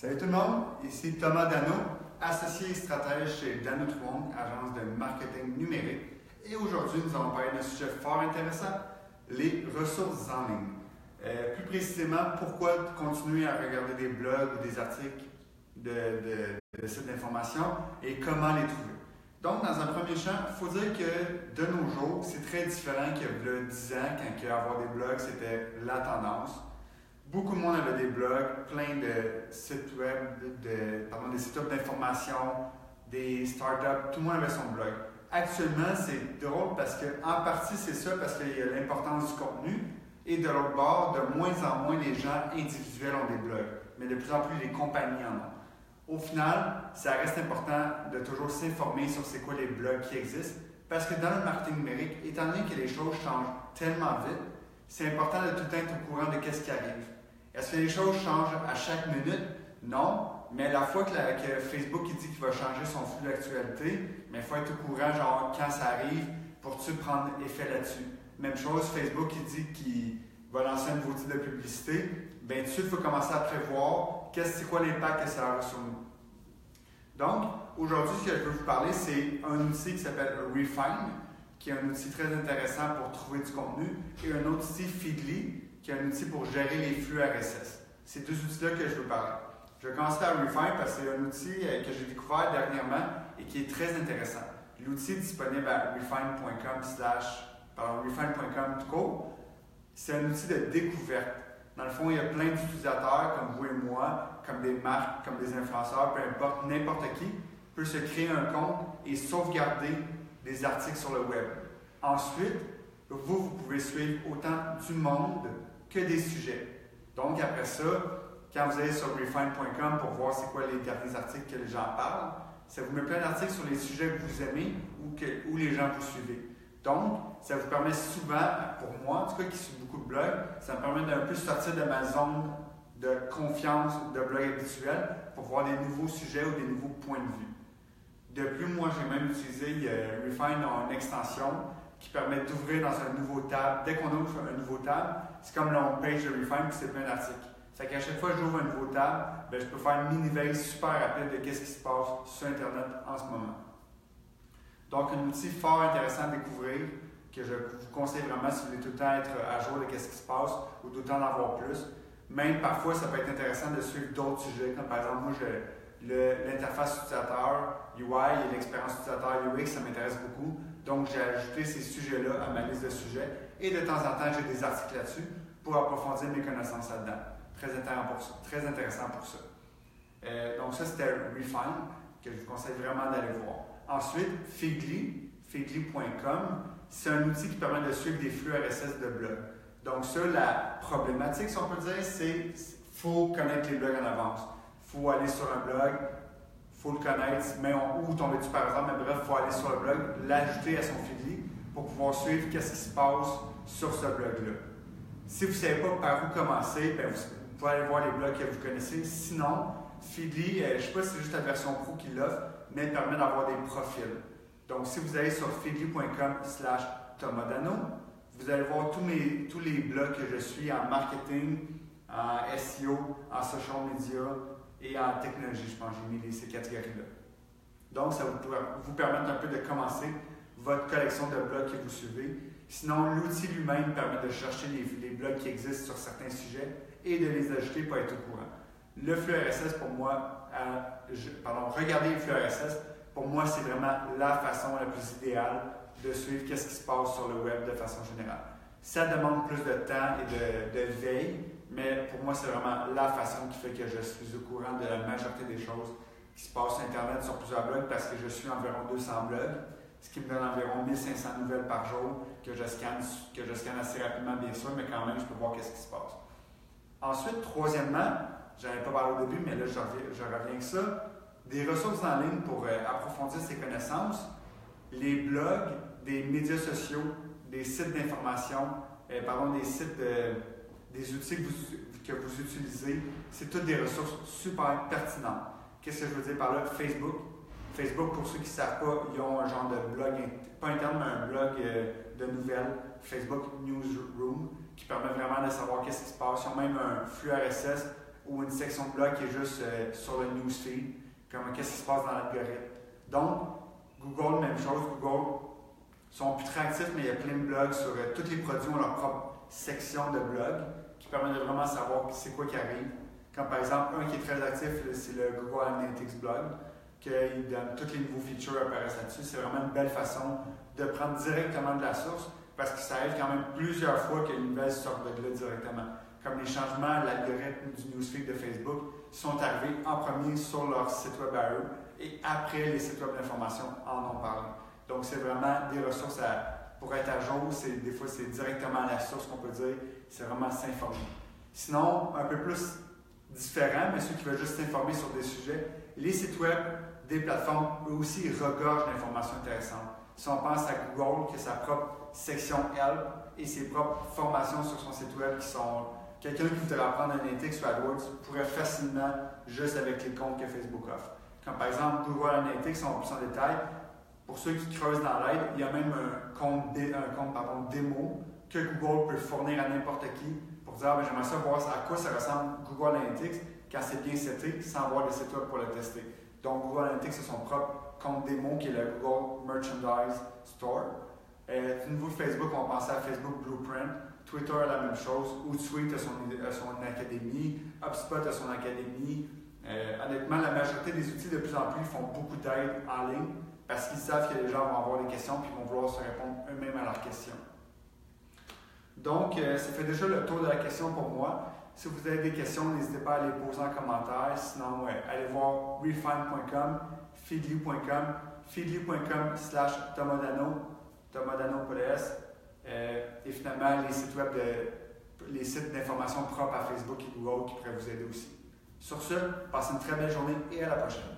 Salut tout le monde, ici Thomas Dano, associé stratège chez Dano agence de marketing numérique. Et aujourd'hui, nous allons parler d'un sujet fort intéressant, les ressources en ligne. Euh, plus précisément, pourquoi continuer à regarder des blogs ou des articles de, sites d'information et comment les trouver. Donc, dans un premier champ, il faut dire que de nos jours, c'est très différent qu'il y a 10 ans, quand avoir des blogs, c'était la tendance. Beaucoup de monde avait des blogs, plein de sites web, de, pardon, des sites web d'information, des startups, tout le monde avait son blog. Actuellement, c'est drôle parce que, en partie, c'est ça parce qu'il y a l'importance du contenu, et de l'autre bord, de moins en moins les gens individuels ont des blogs, mais de plus en plus les compagnies en ont. Au final, ça reste important de toujours s'informer sur c'est quoi les blogs qui existent, parce que dans le marketing numérique, étant donné que les choses changent tellement vite, c'est important de tout être au courant de ce qui arrive. Est-ce que les choses changent à chaque minute? Non. Mais la fois que, Facebook dit qu'il va changer son flux d'actualité, il faut être au courant, genre, quand ça arrive, pour tu prendre effet là-dessus. Même chose, Facebook qui dit qu'il va lancer un nouveau type de publicité, bien tu il faut commencer à prévoir qu'est-ce quoi l'impact que ça aura sur nous. Donc, aujourd'hui, ce que je veux vous parler, c'est un outil qui s'appelle Refine, qui est un outil très intéressant pour trouver du contenu, et un autre outil Feedly, qui est un outil pour gérer les flux RSS. C'est deux outils-là que je veux parler. Je vais commencer par Refine parce que c'est un outil euh, que j'ai découvert dernièrement et qui est très intéressant. L'outil est disponible à refine.com slash, refine.com C'est un outil de découverte. Dans le fond, il y a plein d'utilisateurs comme vous et moi, comme des marques, comme des influenceurs, peu importe, n'importe qui peut se créer un compte et sauvegarder des articles sur le web. Ensuite, vous, vous pouvez suivre autant du monde que des sujets. Donc, après ça, quand vous allez sur refine.com pour voir c'est quoi les derniers articles que les gens parlent, ça vous met plein d'articles sur les sujets que vous aimez ou que où les gens vous suivez. Donc, ça vous permet souvent, pour moi, en tout cas qui suis beaucoup de blogs, ça me permet d'un peu sortir de ma zone de confiance de blog habituel pour voir des nouveaux sujets ou des nouveaux points de vue. De plus, moi, j'ai même utilisé euh, Refine en extension qui permet d'ouvrir dans un nouveau tab. Dès qu'on ouvre un nouveau tab, c'est comme l'home page de Refine, puis c'est plein d'articles. C'est qu'à chaque fois que j'ouvre un nouveau tab, ben, je peux faire une mini-veille super rapide de ce qui se passe sur Internet en ce moment. Donc, un outil fort intéressant à découvrir que je vous conseille vraiment si vous voulez tout le temps être à jour de ce qui se passe ou tout le temps en avoir plus. Même parfois, ça peut être intéressant de suivre d'autres sujets, comme par exemple, moi, l'interface utilisateur UI et l'expérience utilisateur UX, ça m'intéresse beaucoup. Donc, j'ai ajouté ces sujets-là à ma liste de sujets et de temps en temps, j'ai des articles là-dessus pour approfondir mes connaissances là-dedans. Très intéressant pour ça. Euh, donc, ça, c'était Refine, que je vous conseille vraiment d'aller voir. Ensuite, Figly, figly.com, c'est un outil qui permet de suivre des flux RSS de blogs. Donc, ça, la problématique, si on peut dire, c'est qu'il faut connaître les blogs en avance. Il faut aller sur un blog, faut le connaître, mais on, ou tomber dessus par mais bref, il faut aller sur le blog, l'ajouter à son Feedly pour pouvoir suivre qu'est-ce qui se passe sur ce blog-là. Si vous ne savez pas par où commencer, ben, vous pouvez aller voir les blogs que vous connaissez. Sinon, Feedly, euh, je ne sais pas si c'est juste la version pro qui l'offre, mais elle permet d'avoir des profils. Donc, si vous allez sur feedly.com slash tomadano, vous allez voir tous, mes, tous les blogs que je suis en marketing, en SEO, en social media, et en technologie, je pense, j'ai mis ces catégories-là. Donc, ça va vous permettre un peu de commencer votre collection de blogs que vous suivez. Sinon, l'outil lui-même permet de chercher les, blogs qui existent sur certains sujets et de les ajouter pour être au courant. Le flux RSS, pour moi, pardon, regarder le flux RSS, pour moi, c'est vraiment la façon la plus idéale de suivre qu'est-ce qui se passe sur le web de façon générale. Ça demande plus de temps et de veille, pour moi, c'est vraiment la façon qui fait que je suis au courant de la majorité des choses qui se passent sur Internet sur plusieurs blogs parce que je suis environ 200 blogs, ce qui me donne environ 1500 nouvelles par jour que je scanne, que je scanne assez rapidement, bien sûr, mais quand même, je peux voir qu'est-ce qui se passe. Ensuite, troisièmement, je n'avais pas parlé au début, mais là, je reviens, avec ça, des ressources en ligne pour euh, approfondir ses connaissances, les blogs, des médias sociaux, des sites d'information, euh, pardon, des sites de des outils que vous, utilisez, c'est toutes des ressources super pertinentes. Qu'est-ce que je veux dire par là? Facebook. Facebook, pour ceux qui ne savent pas, ils ont un genre de blog, pas interne, mais un blog euh, de nouvelles, Facebook Newsroom, qui permet vraiment de savoir qu'est-ce qui se passe. Ils ont même un flux RSS ou une section de blog qui est juste euh, sur le newsfeed, comme qu'est-ce qui se passe dans l'algorithme. Donc, Google, même chose, Google sont plus très actifs, mais il y a plein de blogs sur euh, tous les produits ont leur propre section de blog qui permet de vraiment savoir c'est quoi qui arrive. Comme par exemple, un qui est très actif, c'est le Google Analytics blog, qui donne tous les nouveaux features apparaissent là-dessus. C'est vraiment une belle façon de prendre directement de la source parce que ça arrive quand même plusieurs fois que les nouvelles sortent de là directement. Comme les changements à l'algorithme du newsfeed de Facebook sont arrivés en premier sur leur site web à eux et après les sites web d'information en ont parlé. Donc c'est vraiment des ressources pour être à jour. Des fois, c'est directement à la source qu'on peut dire. C'est vraiment s'informer. Sinon, un peu plus différent, mais ceux qui veulent juste s'informer sur des sujets, les sites web des plateformes, eux aussi, regorgent d'informations intéressantes. Si on pense à Google, qui a sa propre section Help et ses propres formations sur son site web qui sont. Quelqu'un qui voudrait apprendre Analytics ou AdWords pourrait facilement, juste avec les comptes que Facebook offre. Comme par exemple Google Analytics, on plus en détail. Pour ceux qui creusent dans l'aide, il y a même un compte, un compte démo que Google peut fournir à n'importe qui pour dire ah, j'aimerais savoir à quoi ça ressemble Google Analytics quand c'est bien seté sans avoir site web pour le tester. Donc Google Analytics, c'est son propre compte démo qui est le Google Merchandise Store. Euh, au niveau de Facebook, on pensait à Facebook Blueprint. Twitter a la même chose. Hootsuite a son, a son académie. HubSpot a son académie. Euh, honnêtement, la majorité des outils de plus en plus font beaucoup d'aide en ligne parce qu'ils savent que les gens vont avoir des questions et vont vouloir se répondre eux-mêmes à leurs questions. Donc, euh, ça fait déjà le tour de la question pour moi. Si vous avez des questions, n'hésitez pas à les poser en commentaire. Sinon, allez voir refine.com, feedly.com, feedly.com slash tomodano Tomadano euh, et finalement les sites web de, les sites d'information propres à Facebook et Google qui pourraient vous aider aussi. Sur ce, passez une très belle journée et à la prochaine.